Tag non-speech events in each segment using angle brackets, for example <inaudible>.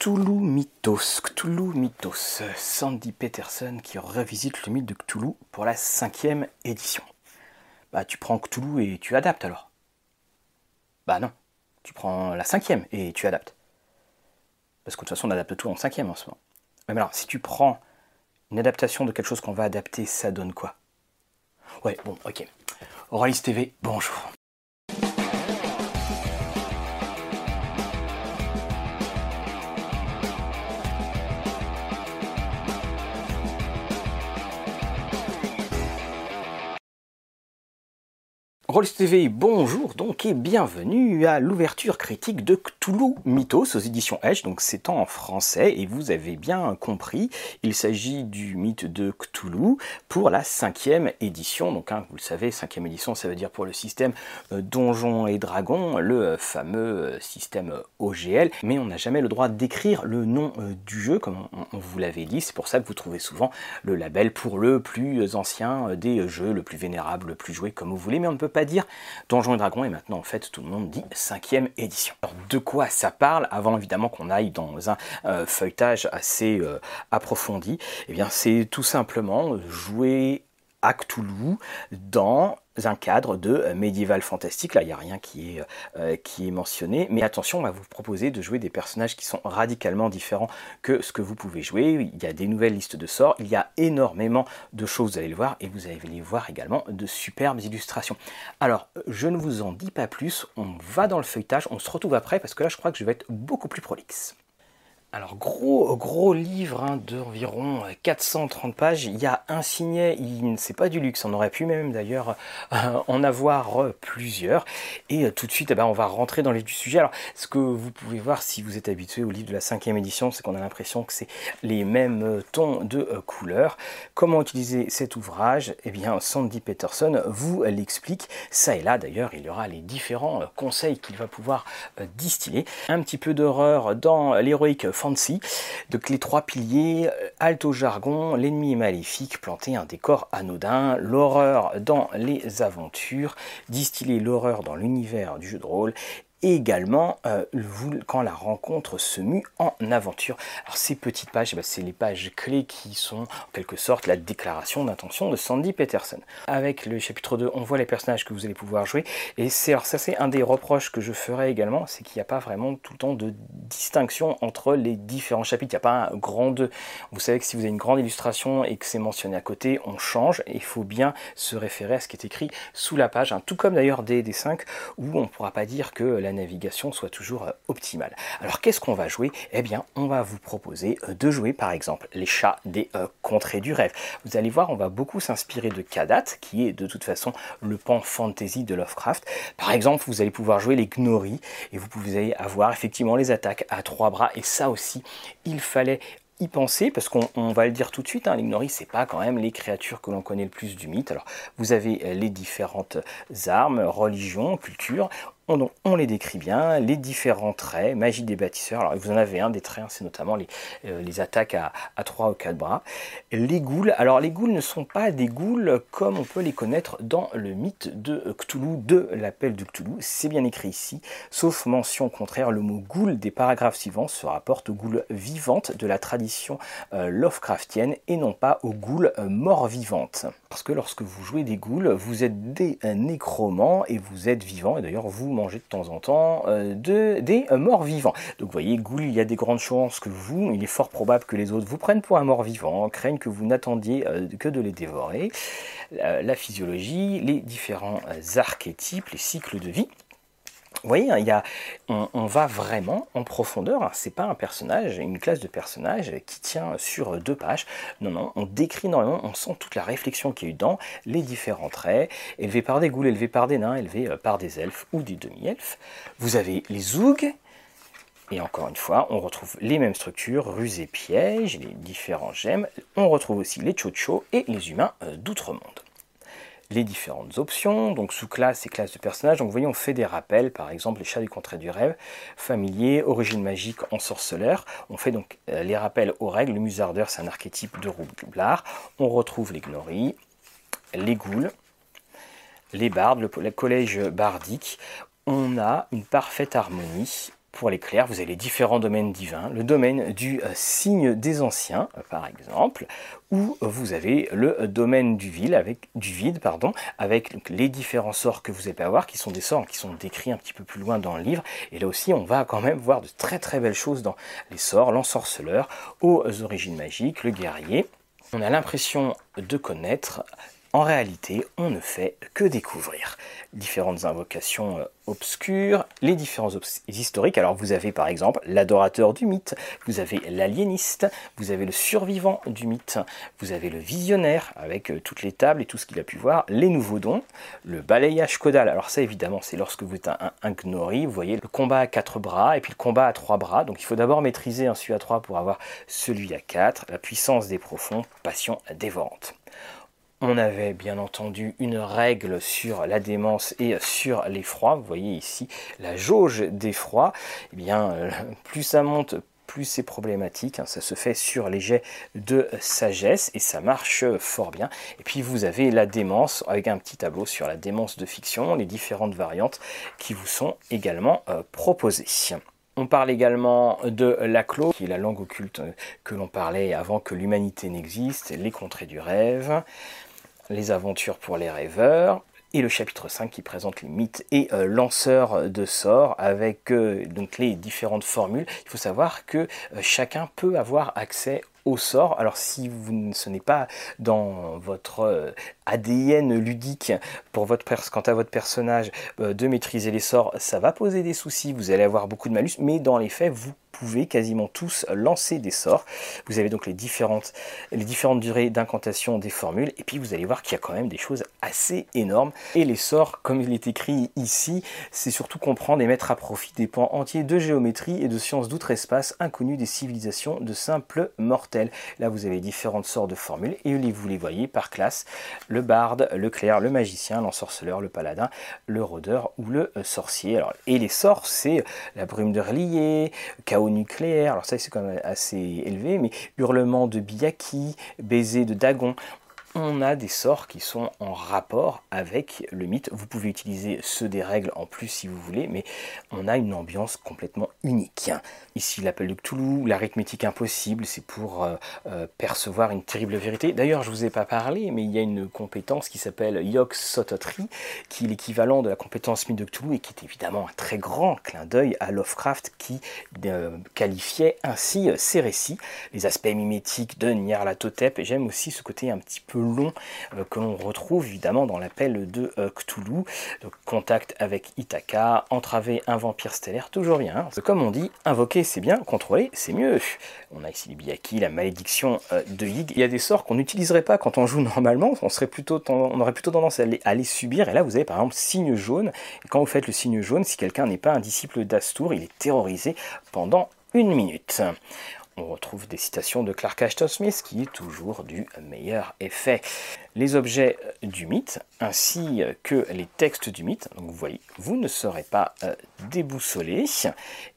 Cthulhu Mythos, Cthulhu Mythos, Sandy Peterson qui revisite le mythe de Cthulhu pour la cinquième édition. Bah tu prends Cthulhu et tu adaptes alors. Bah non, tu prends la cinquième et tu adaptes. Parce que de toute façon on adapte tout en cinquième en ce moment. Mais alors si tu prends une adaptation de quelque chose qu'on va adapter, ça donne quoi? Ouais, bon, ok. Auralis TV, bonjour. Rolls TV, bonjour donc et bienvenue à l'ouverture critique de Cthulhu Mythos aux éditions Edge, donc c'est en français et vous avez bien compris, il s'agit du mythe de Cthulhu pour la cinquième édition, donc hein, vous le savez, cinquième édition ça veut dire pour le système euh, Donjons et Dragons, le euh, fameux euh, système OGL, mais on n'a jamais le droit d'écrire le nom du jeu comme on, vous l'avait dit, c'est pour ça que vous trouvez souvent le label pour le plus ancien des jeux, le plus vénérable, le plus joué comme vous voulez, mais on ne peut pas dire Donjons et Dragons, et maintenant en fait tout le monde dit cinquième édition. Alors de quoi ça parle Avant évidemment qu'on aille dans un euh, feuilletage assez euh, approfondi, eh bien c'est tout simplement jouer à Cthulhu dans un cadre de euh, médiéval fantastique. Là, il n'y a rien qui est, euh, qui est mentionné. Mais attention, on va vous proposer de jouer des personnages qui sont radicalement différents que ce que vous pouvez jouer. Il y a des nouvelles listes de sorts. Il y a énormément de choses, vous allez le voir. Et vous allez voir également de superbes illustrations. Alors, je ne vous en dis pas plus. On va dans le feuilletage. On se retrouve après parce que là, je crois que je vais être beaucoup plus prolixe. Alors gros gros livre hein, d'environ 430 pages, il y a un signet, c'est pas du luxe, on aurait pu même d'ailleurs <laughs> euh, en avoir euh, plusieurs. Et euh, tout de suite, eh ben, on va rentrer dans les du sujet. Alors ce que vous pouvez voir si vous êtes habitué au livre de la cinquième édition, c'est qu'on a l'impression que c'est les mêmes tons de couleurs. Comment utiliser cet ouvrage? Eh bien Sandy Peterson vous l'explique. Ça et là d'ailleurs, il y aura les différents conseils qu'il va pouvoir distiller. Un petit peu d'horreur dans l'héroïque fancy. Donc les trois piliers, euh, alto jargon, l'ennemi est maléfique, planter un décor anodin, l'horreur dans les aventures, distiller l'horreur dans l'univers du jeu de rôle également euh, quand la rencontre se mue en aventure. Alors ces petites pages, eh ben, c'est les pages clés qui sont en quelque sorte la déclaration d'intention de Sandy Peterson. Avec le chapitre 2, on voit les personnages que vous allez pouvoir jouer et c'est alors ça c'est un des reproches que je ferai également, c'est qu'il n'y a pas vraiment tout le temps de distinction entre les différents chapitres. Il n'y a pas un grand 2. Vous savez que si vous avez une grande illustration et que c'est mentionné à côté, on change il faut bien se référer à ce qui est écrit sous la page, hein. tout comme d'ailleurs des 5 où on ne pourra pas dire que la navigation soit toujours euh, optimale. Alors qu'est-ce qu'on va jouer? Eh bien, on va vous proposer euh, de jouer par exemple les chats des euh, contrées du rêve. Vous allez voir, on va beaucoup s'inspirer de Kadat, qui est de toute façon le pan fantasy de Lovecraft. Par exemple, vous allez pouvoir jouer les Gnori et vous pouvez avoir effectivement les attaques à trois bras. Et ça aussi, il fallait y penser, parce qu'on va le dire tout de suite, hein, les Gnori, c'est pas quand même les créatures que l'on connaît le plus du mythe. Alors, vous avez les différentes armes, religions, cultures on, les décrit bien, les différents traits, magie des bâtisseurs. Alors vous en avez un des traits, hein, c'est notamment les, euh, attaques à, à 3 ou 4 bras. Les ghouls, alors les ghouls ne sont pas des ghouls comme on peut les connaître dans le mythe de Cthulhu, de l'appel de Cthulhu. C'est bien écrit ici, sauf mention contraire, le mot ghoul des paragraphes suivants se rapporte aux ghouls vivantes de la tradition euh, Lovecraftienne et non pas aux ghouls euh, morts vivantes. Parce que lorsque vous jouez des ghouls, vous êtes des nécromants et vous êtes vivants, et d'ailleurs vous de temps en temps euh, de, des euh, morts vivants. Donc vous voyez, Ghoul, il y a des grandes chances que vous, il est fort probable que les autres vous prennent pour un mort vivant, craignent que vous n'attendiez euh, que de les dévorer. la physiologie, les différents archétypes, les cycles de vie. Vous voyez, hein, on, va vraiment en profondeur. Hein. C'est pas un personnage, une classe de personnages qui tient sur deux pages. Non, non, on décrit énormément, on sent toute la réflexion qu'il y a eu dans les différents traits, élevés par des ghouls, élevés par des nains, élevés euh, par des elfes ou des demi-elfes. Vous avez les zougs, et encore une fois, on retrouve les mêmes structures, ruses et pièges, les différents gemmes. On retrouve aussi les chochos et les humains euh, d'outre-monde les différentes options, donc sous classe et classe de personnages. Donc vous voyez, on fait des rappels, par exemple les chats du contrat du rêve, familier, origine magique, en sorceleur. On fait donc euh, les rappels aux règles. Le musardeur, c'est un archétype de roublard. On retrouve les gnoris, les ghouls, les bardes, le, collège bardique. On a une parfaite harmonie pour les clairs, vous avez les différents domaines divins, le domaine du signe des anciens, par exemple, où vous avez le domaine du vide, avec, du vide pardon, avec les différents sorts que vous allez avoir, qui sont des sorts qui sont décrits un petit peu plus loin dans le livre. Et là aussi, on va quand même voir de très très belles choses dans les sorts, l'ensorceleur, aux origines magiques, le guerrier. On a l'impression de connaître en réalité, on ne fait que découvrir différentes invocations euh, obscures, les différents historiques. Alors vous avez par exemple l'adorateur du mythe, vous avez l'aliéniste, vous avez le survivant du mythe, vous avez le visionnaire avec euh, toutes les tables et tout ce qu'il a pu voir, les nouveaux dons, le balayage caudal. Alors ça évidemment c'est lorsque vous êtes un, un, vous voyez le combat à quatre bras et puis le combat à trois bras. Donc il faut d'abord maîtriser un celui à trois pour avoir celui à quatre, la puissance des profonds, passion dévorante. On avait bien entendu une règle sur la démence et sur l'effroi. Vous voyez ici la jauge d'effroi. Eh bien, <laughs> plus ça monte, plus c'est problématique. Hein. Ça se fait sur les jets de sagesse et ça marche fort bien. Et puis vous avez la démence avec un petit tableau sur la démence de fiction, les différentes variantes qui vous sont également euh, proposées. On parle également de l'Aclo, qui est la langue occulte que l'on parlait avant que l'humanité n'existe, les contrées du rêve les aventures pour les rêveurs, et le chapitre 5 qui présente les mythes et euh, lanceurs de sorts avec euh, donc les différentes formules. Il faut savoir que euh, chacun peut avoir accès au sort. Alors si vous, ce n'est pas dans votre ADN ludique pour votre quant à votre personnage de maîtriser les sorts, ça va poser des soucis, vous allez avoir beaucoup de malus, mais dans les faits, vous pouvez quasiment tous lancer des sorts. Vous avez donc les différentes, les différentes durées d'incantation des formules, et puis vous allez voir qu'il y a quand même des choses assez énormes. Et les sorts, comme il est écrit ici, c'est surtout comprendre et mettre à profit des points entiers de géométrie et de sciences d'outre-espace inconnus des civilisations de simples mortels. Là, vous avez différentes sorts de formules, et vous les voyez par classe, le barde, le clair, le magicien, l'ensorceleur, le paladin, le rôdeur ou le sorcier. Alors, et les sorts, c'est la brume de relier, nucléaire, alors ça c'est quand même assez élevé, mais hurlement de Biyaki, baiser de Dagon, on a des sorts qui sont en rapport avec le mythe. Vous pouvez utiliser ceux des règles en plus si vous voulez, mais on a une ambiance complètement unique. Ici, l'appel de Cthulhu, l'arithmétique impossible, c'est pour euh, euh, percevoir une terrible vérité. D'ailleurs, je ne vous ai pas parlé, mais il y a une compétence qui s'appelle Yok Sototri, qui est l'équivalent de la compétence mythe de Cthulhu et qui est évidemment un très grand clin d'œil à Lovecraft qui euh, qualifiait ainsi ses récits, les aspects mimétiques de Nyarlathotep, et j'aime aussi ce côté un petit peu long euh, que l'on retrouve évidemment dans l'appel de euh, Cthulhu. Contact avec Ithaca, entraver un vampire stellaire, toujours bien. Hein. Comme on dit, invoquer c'est bien, contrôler c'est mieux. On a ici les Biyaki, la malédiction euh, de Yig. Il y a des sorts qu'on n'utiliserait pas quand on joue <laughs> normalement, on, serait plutôt on aurait plutôt tendance à les, subir. Et là, vous avez par exemple signe jaune. Quand vous faites le signe jaune, si quelqu'un n'est pas un disciple d'Astour, il est terrorisé pendant une minute on retrouve des citations de Clark Ashton Smith qui est toujours du meilleur effet. Les objets du mythe ainsi que les textes du mythe, donc vous voyez, vous ne serez pas euh, déboussolés.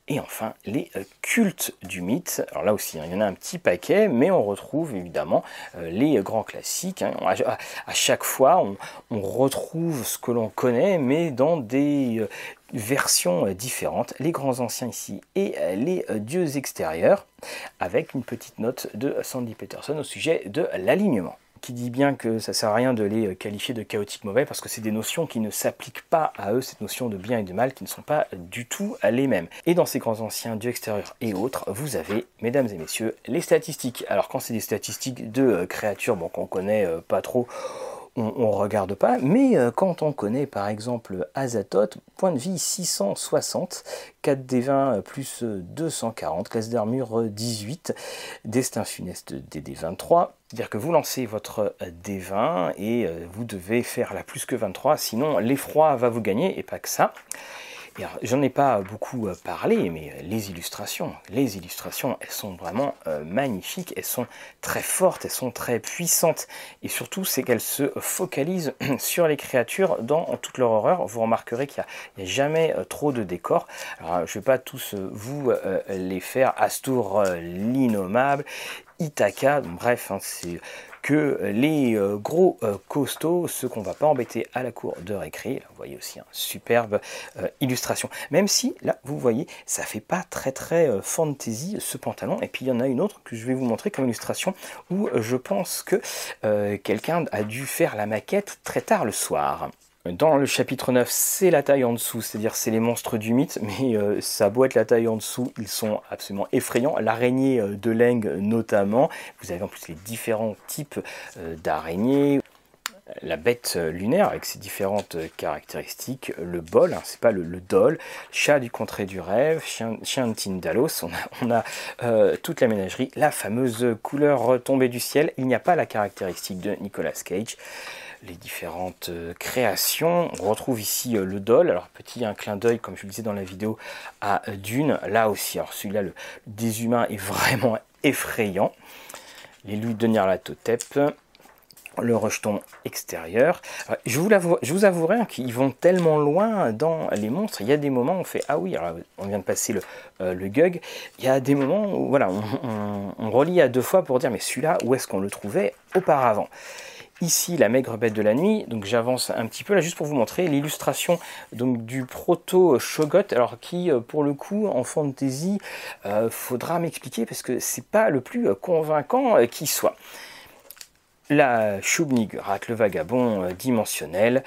Et enfin, les euh, cultes du mythe. Alors là aussi, hein, il y en a un petit paquet, mais on retrouve évidemment euh, les grands classiques. Hein. À, chaque fois, on, retrouve ce que l'on connaît, mais dans des versions différentes. Les grands anciens ici et les dieux extérieurs, avec une petite note de Sandy Peterson au sujet de l'alignement qui dit bien que ça sert à rien de les qualifier de chaotiques mauvais parce que c'est des notions qui ne s'appliquent pas à eux, cette notion de bien et de mal qui ne sont pas du tout les mêmes. Et dans ces grands anciens dieux extérieurs et autres, vous avez, mesdames et messieurs, les statistiques. Alors quand c'est des statistiques de euh, créatures bon, qu'on connaît euh, pas trop, on ne regarde pas, mais euh, quand on connaît par exemple Azathoth, point de vie 660, 4 d 20 plus 240, classe d'armure 18, destin funeste DD 23, c'est-à-dire que vous lancez votre D20 et euh, vous devez faire la plus que 23, sinon l'effroi va vous gagner et pas que ça. J'en ai pas beaucoup euh, parlé, mais euh, les illustrations, les illustrations, elles sont vraiment euh, magnifiques, elles sont très fortes, elles sont très puissantes, et surtout c'est qu'elles se focalisent <clears throat> sur les créatures dans toute leur horreur. Vous remarquerez qu'il n'y a, jamais trop de décors. Alors, je ne vais pas tous vous les faire. Astour l'innommable, Ithaca, bref, hein, c'est que les gros costauds, ceux qu'on va pas embêter à la cour de récré. vous voyez aussi une superbe illustration. Même si, là, vous voyez, ça fait pas très très fantasy ce pantalon. Et puis il y en a une autre que je vais vous montrer comme illustration où je pense que quelqu'un a dû faire la maquette très tard le soir. Dans le chapitre 9, c'est la taille en dessous, c'est-à-dire c'est les monstres du mythe, <laughs> mais euh, ça doit être la taille en dessous, ils sont absolument effrayants. L'araignée euh, de Leng notamment, vous avez en plus les différents types euh, d'araignées, la bête lunaire avec ses différentes caractéristiques, le bol, hein, c'est pas le, dol, chat du contrée du rêve, chien, chien de Tindalos, on a, toute la ménagerie, la fameuse couleur tombée du ciel, il n'y a pas la caractéristique de Nicolas Cage les différentes euh, créations. On retrouve ici euh, le Dol. Alors, petit un clin d'œil, comme je le disais dans la vidéo, à euh, Dune. Là aussi, alors celui-là, le, des humains est vraiment effrayant. Les louis de Nyarlathotep le rejeton extérieur. je, vous avouerai hein, qu'ils vont tellement loin dans les monstres. Il y a des moments où on fait Ah oui, on vient de passer le, Gug. Il y a des moments où voilà, on, on relit à deux fois pour dire Mais celui-là, où est-ce qu'on le trouvait auparavant? Ici, la maigre bête de la nuit. Donc j'avance un petit peu là juste pour vous montrer l'illustration donc du proto Shogot. Alors qui, euh, pour le coup, en fantasy, euh, faudra m'expliquer parce que c'est pas le plus convaincant euh, qui soit. La Shubnigrat, le vagabond dimensionnel.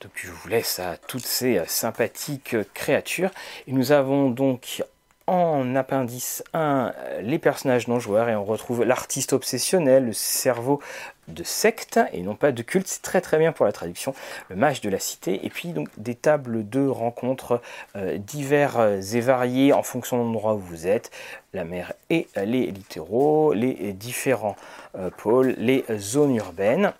Donc je vous laisse à toutes ces sympathiques créatures. Et nous avons donc en appendice 1 les personnages non joueurs et on retrouve l'artiste obsessionnel, le cerveau de secte et non pas de culte, c'est très très bien pour la traduction, le mage de la cité, et puis donc des tables de rencontres euh, divers et variés en fonction de l'endroit où vous êtes, la mer et les littéraux, les différents euh, pôles, les zones urbaines,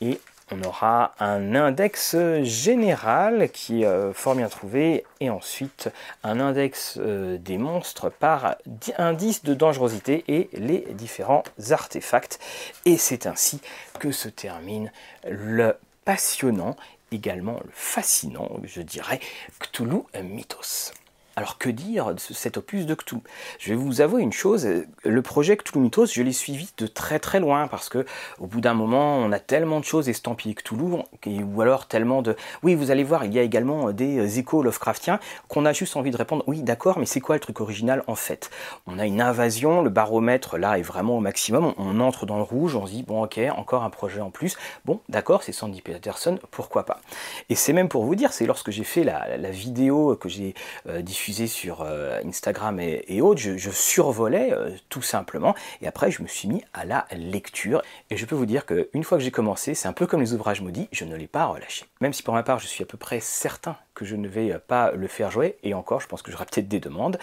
et on aura un index général qui est euh, fort bien trouvé et ensuite un index euh, des monstres par indice de dangerosité et les différents artefacts. Et c'est ainsi que se termine le passionnant, également le fascinant, je dirais, Cthulhu Mythos. Alors que dire de cet opus de Cthulhu? Je vais vous avouer une chose, le projet Cthulhu Mythos, je l'ai suivi de très très loin parce que au bout d'un moment, on a tellement de choses estampillées Cthulhu ou alors tellement de oui, vous allez voir, il y a également des échos Lovecraftiens qu'on a juste envie de répondre oui, d'accord, mais c'est quoi le truc original en fait? On a une invasion, le baromètre là est vraiment au maximum, on entre dans le rouge, on se dit bon, OK, encore un projet en plus. Bon, d'accord, c'est Sandy Peterson, pourquoi pas? Et c'est même pour vous dire, c'est lorsque j'ai fait la, vidéo que j'ai euh, diffusée sur euh, Instagram et, autres, je, survolais euh, tout simplement. Et après, je me suis mis à la lecture. Et je peux vous dire qu'une fois que j'ai commencé, c'est un peu comme les ouvrages maudits, je ne l'ai pas relâché. Même si pour ma part, je suis à peu près certain que je ne vais pas le faire jouer, et encore, je pense que j'aurai peut-être des demandes,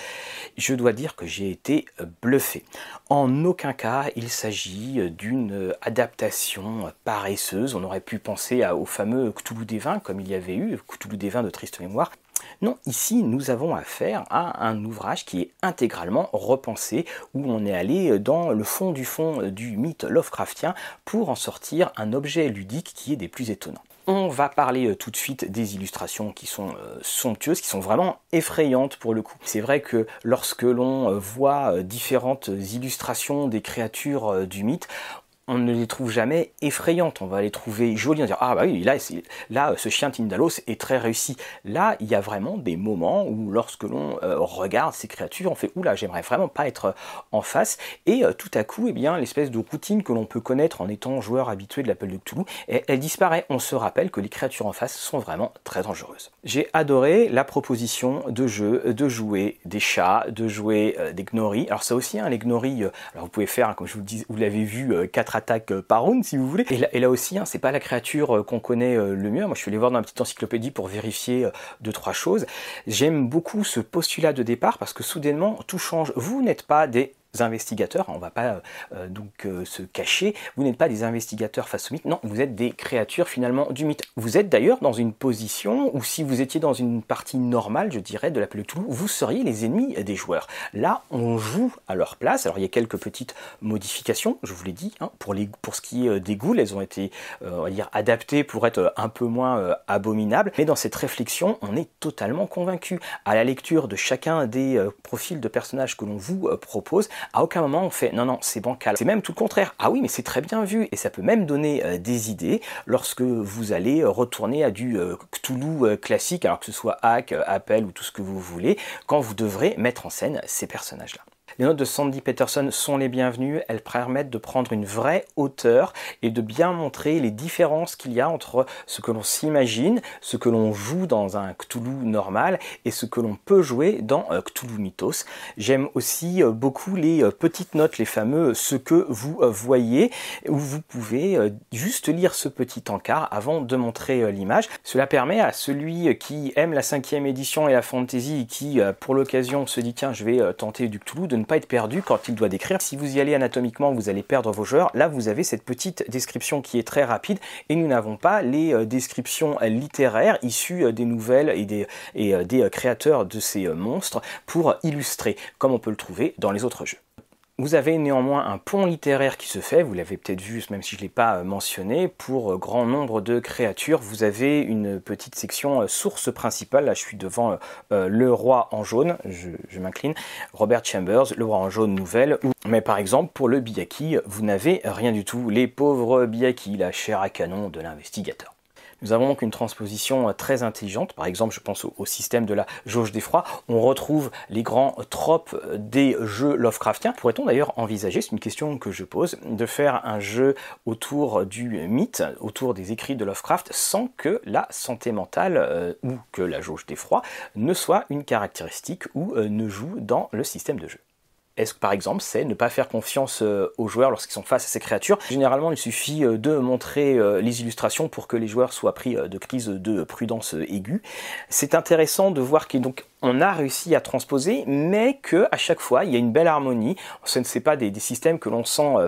je dois dire que j'ai été bluffé. En aucun cas, il s'agit d'une adaptation paresseuse. On aurait pu penser au fameux Cthulhu des vins, comme il y avait eu, Cthulhu des vins de triste mémoire. Non, ici nous avons affaire à un ouvrage qui est intégralement repensé, où on est allé dans le fond du fond du mythe Lovecraftien pour en sortir un objet ludique qui est des plus étonnants. On va parler euh, tout de suite des illustrations qui sont euh, somptueuses, qui sont vraiment effrayantes pour le coup. C'est vrai que lorsque l'on euh, voit différentes illustrations des créatures du mythe, on ne les trouve jamais effrayantes. On va les trouver jolies, on va dire ah bah oui là là ce chien Tindalos est très réussi. Là il y a vraiment des moments où lorsque l'on euh, regarde ces créatures, on fait oula j'aimerais vraiment pas être euh, en face et euh, tout à coup eh bien l'espèce de routine que l'on peut connaître en étant joueur habitué de l'appel de Cthulhu, elle, disparaît. On se rappelle que les créatures en face sont vraiment très dangereuses. J'ai adoré la proposition de jeu de jouer des chats, de jouer des gnoris. Alors ça aussi hein, les gnoris, alors vous pouvez faire hein, comme je vous le dis, vous l'avez vu quatre attaque euh, par round si vous voulez. Et là, aussi, hein, c'est pas la créature euh, qu'on connaît euh, le mieux. Moi, je suis allé voir dans la petite encyclopédie pour vérifier deux trois choses. J'aime beaucoup ce postulat de départ parce que soudainement tout change. Vous n'êtes pas des investigateurs, on ne va pas euh, euh, donc euh, se cacher, vous n'êtes pas des investigateurs face au mythe, non, vous êtes des créatures finalement du mythe. Vous êtes d'ailleurs dans une position où si vous étiez dans une partie normale, je dirais, de la de Toulouse, vous seriez les ennemis des joueurs. Là, on joue à leur place, alors il y a quelques petites modifications, je vous l'ai dit, hein, pour, les, pour ce qui est des ghouls, elles ont été, on va dire, adaptées pour être un peu moins abominables, mais dans cette réflexion, on est totalement convaincu. À la lecture de chacun des profils de personnages que l'on vous propose, À aucun moment on fait non non c'est bancal. C'est même tout le contraire. Ah oui mais c'est très bien vu et ça peut même donner euh, des idées lorsque vous allez retourner à du euh, Cthulhu classique, alors que ce soit Hack, Apple ou tout ce que vous voulez, quand vous devrez mettre en scène ces personnages-là. Les notes de Sandy Peterson sont les bienvenues, elles permettent de prendre une vraie hauteur et de bien montrer les différences qu'il y a entre ce que l'on s'imagine, ce que l'on joue dans un Cthulhu normal et ce que l'on peut jouer dans euh, Cthulhu Mythos. J'aime aussi euh, beaucoup les euh, petites notes, les fameux ce que vous voyez, où vous pouvez juste lire ce petit encart avant de montrer l'image. Cela permet à celui qui aime la cinquième édition et la fantasy qui pour l'occasion se dit tiens je vais tenter du Cthulhu de ne pas être perdu quand il doit décrire. Si vous y allez anatomiquement, vous allez perdre vos joueurs. Là, vous avez cette petite description qui est très rapide et nous n'avons pas les euh, descriptions littéraires issues euh, des nouvelles et des, et euh, des créateurs de ces monstres pour illustrer, comme on peut le trouver dans les autres jeux. Vous avez néanmoins un pont littéraire qui se fait, vous l'avez peut-être vu même si je ne l'ai pas euh, mentionné, pour euh, grand nombre de créatures. Vous avez une petite section euh, source principale, là je suis devant le roi en jaune, je, m'incline, Robert Chambers, le roi en jaune nouvelle, mais par exemple pour le Biyaki, vous n'avez rien du tout, les pauvres Biyaki, la chair à canon de l'investigateur. Nous avons donc une transposition euh, très intelligente, par exemple je pense au, système de la jauge d'effroi, on retrouve les grands tropes euh, des jeux Lovecraftiens. Pourrait-on d'ailleurs envisager, c'est une question que je pose, de faire un jeu autour du mythe, autour des écrits de Lovecraft, sans que la santé mentale euh, ou que la jauge d'effroi ne soit une caractéristique ou ne joue dans le système de jeu? Est-ce que par exemple c'est ne pas faire confiance euh, aux joueurs lorsqu'ils sont face à ces créatures? Généralement il suffit euh, de montrer euh, les illustrations pour que les joueurs soient pris de crise de prudence aiguë. C'est intéressant de voir qu'il donc on a réussi à transposer, mais que à chaque fois il y a une belle harmonie. Ce ne sont pas des, systèmes que l'on sent euh,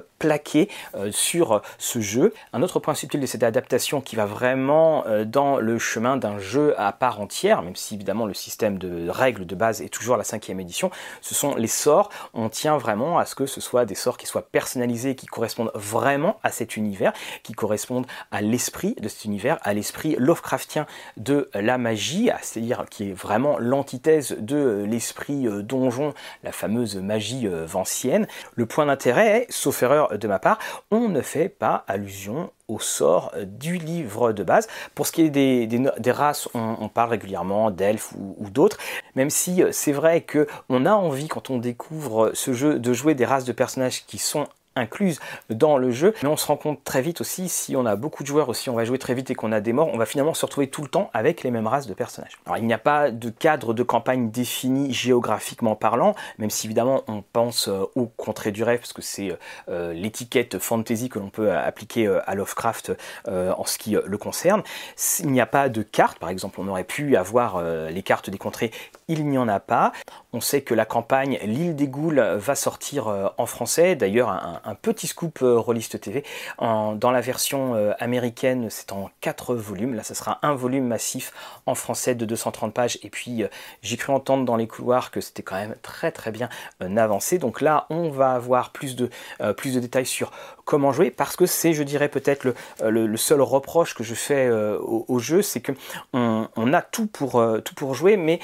euh, sur euh, ce jeu. Un autre point subtil de cette adaptation qui va vraiment dans le chemin d'un jeu à part entière, même si évidemment le système de règles de base est toujours la cinquième édition, ce sont les sorts. On tient vraiment à ce que ce soit des sorts qui soient personnalisés, qui correspondent vraiment à cet univers, qui correspondent à l'esprit de cet univers, à l'esprit Lovecraftien de la magie, c'est-à-dire qui est vraiment l'entité de l'esprit euh, donjon, la fameuse magie euh, vancienne. Le point d'intérêt est, sauf erreur de ma part, on ne fait pas allusion au sort euh, du livre de base. Pour ce qui est des, des, races, on, parle régulièrement d'elfes ou, ou d'autres, même si c'est vrai que on a envie quand on découvre ce jeu de jouer des races de personnages qui sont incluse dans le jeu, mais on se rend compte très vite aussi, si on a beaucoup de joueurs aussi, on va jouer très vite et qu'on a des morts, on va finalement se retrouver tout le temps avec les mêmes races de personnages. Alors il n'y a pas de cadre de campagne défini géographiquement parlant, même si évidemment on pense euh, au contrée du rêve, parce que c'est euh, l'étiquette fantasy que l'on peut appliquer euh, à Lovecraft en ce qui le concerne. Il n'y a pas de carte, par exemple on aurait pu avoir les cartes des contrées, il n'y en a pas. On sait que la campagne L'île des Goules va sortir en français, d'ailleurs un, un, petit scoop euh, Rolliste TV. dans la version euh, américaine, c'est en 4 volumes. Là, ce sera un volume massif en français de 230 pages. Et puis, euh, j'ai cru entendre dans les couloirs que c'était quand même très très bien avancé. Donc là, on va avoir plus de, plus de détails sur comment jouer parce que c'est, je dirais, peut-être le, seul reproche que je fais au, jeu, c'est que on, a tout pour, tout pour jouer, mais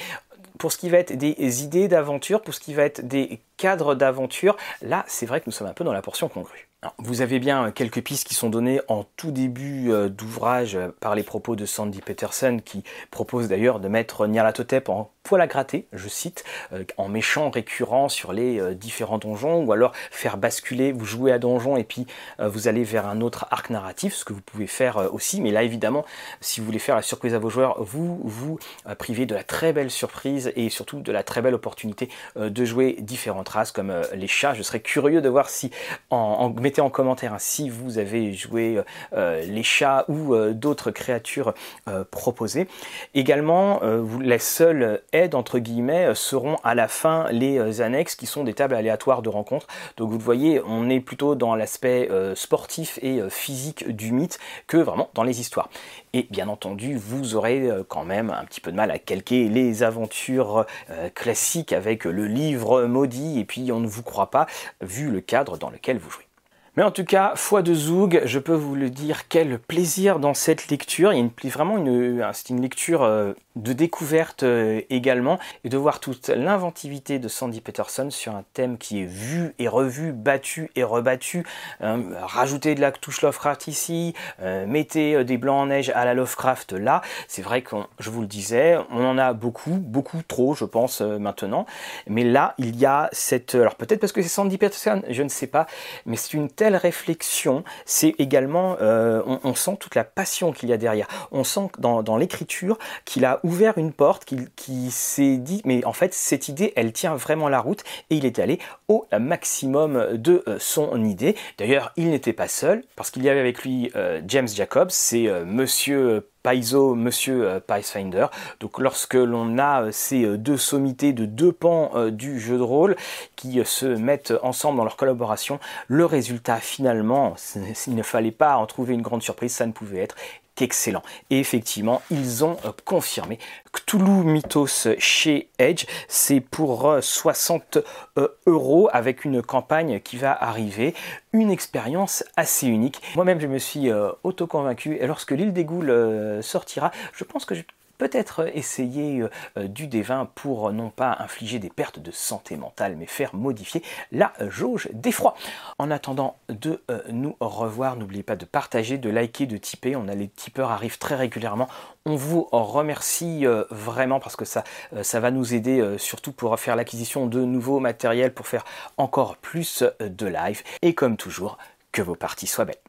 pour ce qui va être des idées d'aventure, pour ce qui va être des cadres d'aventure, là c'est vrai que nous sommes un peu dans la portion congrue vous avez bien quelques pistes qui sont données en tout début euh, d'ouvrage euh, par les propos de Sandy Peterson qui propose d'ailleurs de mettre Nyarlathotep en poil à gratter, je cite, euh, en méchant récurrent sur les différents donjons ou alors faire basculer, vous jouez à donjon et puis vous allez vers un autre arc narratif, ce que vous pouvez faire aussi, mais là évidemment si vous voulez faire la surprise à vos joueurs, vous vous privez de la très belle surprise et surtout de la très belle opportunité de jouer différentes races comme les chats. Je serais curieux de voir si en, en mettez en commentaire hein, si vous avez joué euh, les chats ou euh, d'autres créatures euh, proposées. Également, les seules aides entre guillemets seront à la fin les annexes qui sont des tables aléatoires de rencontres. Donc vous le voyez, on est plutôt dans l'aspect sportif et physique du mythe que vraiment dans les histoires. Et bien entendu, vous aurez quand même un petit peu de mal à calquer les aventures classiques avec le livre maudit et puis on ne vous croit pas vu le cadre dans lequel vous jouez. Mais en tout cas, foi de Zoug, je peux vous le dire, quel plaisir dans cette lecture. Il y a vraiment une, c'est une lecture euh, de découverte euh, également, et de voir toute l'inventivité de Sandy Peterson sur un thème qui est vu et revu, battu et rebattu. Hein, rajouter de la touche Lovecraft ici, euh, mettez des blancs en neige à la Lovecraft là. C'est vrai que je vous le disais, on en a beaucoup, beaucoup trop, je pense maintenant. Mais là, il y a cette, alors peut-être parce que c'est Sandy Peterson, je ne sais pas, mais c'est une réflexion. C'est également, on, sent toute la passion qu'il y a derrière. On sent dans, l'écriture qu'il a ouvert une porte, qui, s'est dit, mais en fait, cette idée, elle tient vraiment la route, et il est allé au maximum de euh, son idée. D'ailleurs, il n'était pas seul, parce qu'il y avait avec lui euh, James Jacobs, c'est euh, monsieur Paizo, Monsieur Pathfinder. Donc lorsque l'on a ces deux sommités de deux pans du jeu de rôle qui se mettent ensemble dans leur collaboration, le résultat finalement, <laughs> s'il ne fallait pas en trouver une grande surprise, ça ne pouvait être excellent. Et effectivement, ils ont euh, confirmé Cthulhu Mythos chez Edge, c'est pour 60 euh, euh, euros avec une campagne qui va arriver, une expérience assez unique. Moi-même, je me suis auto-convaincu et lorsque l'île des Goules sortira, je pense que je peut-être essayer euh, euh, du D20 pour non pas infliger des pertes de santé mentale, mais faire modifier la jauge d'effroi. En attendant de euh, nous revoir, n'oubliez pas de partager, de liker, de tiper. On a les tipeurs arrivent très régulièrement. On vous remercie vraiment parce que ça, ça va nous aider surtout pour faire l'acquisition de nouveaux matériels, pour faire encore plus de live. Et comme toujours, que vos parties soient belles.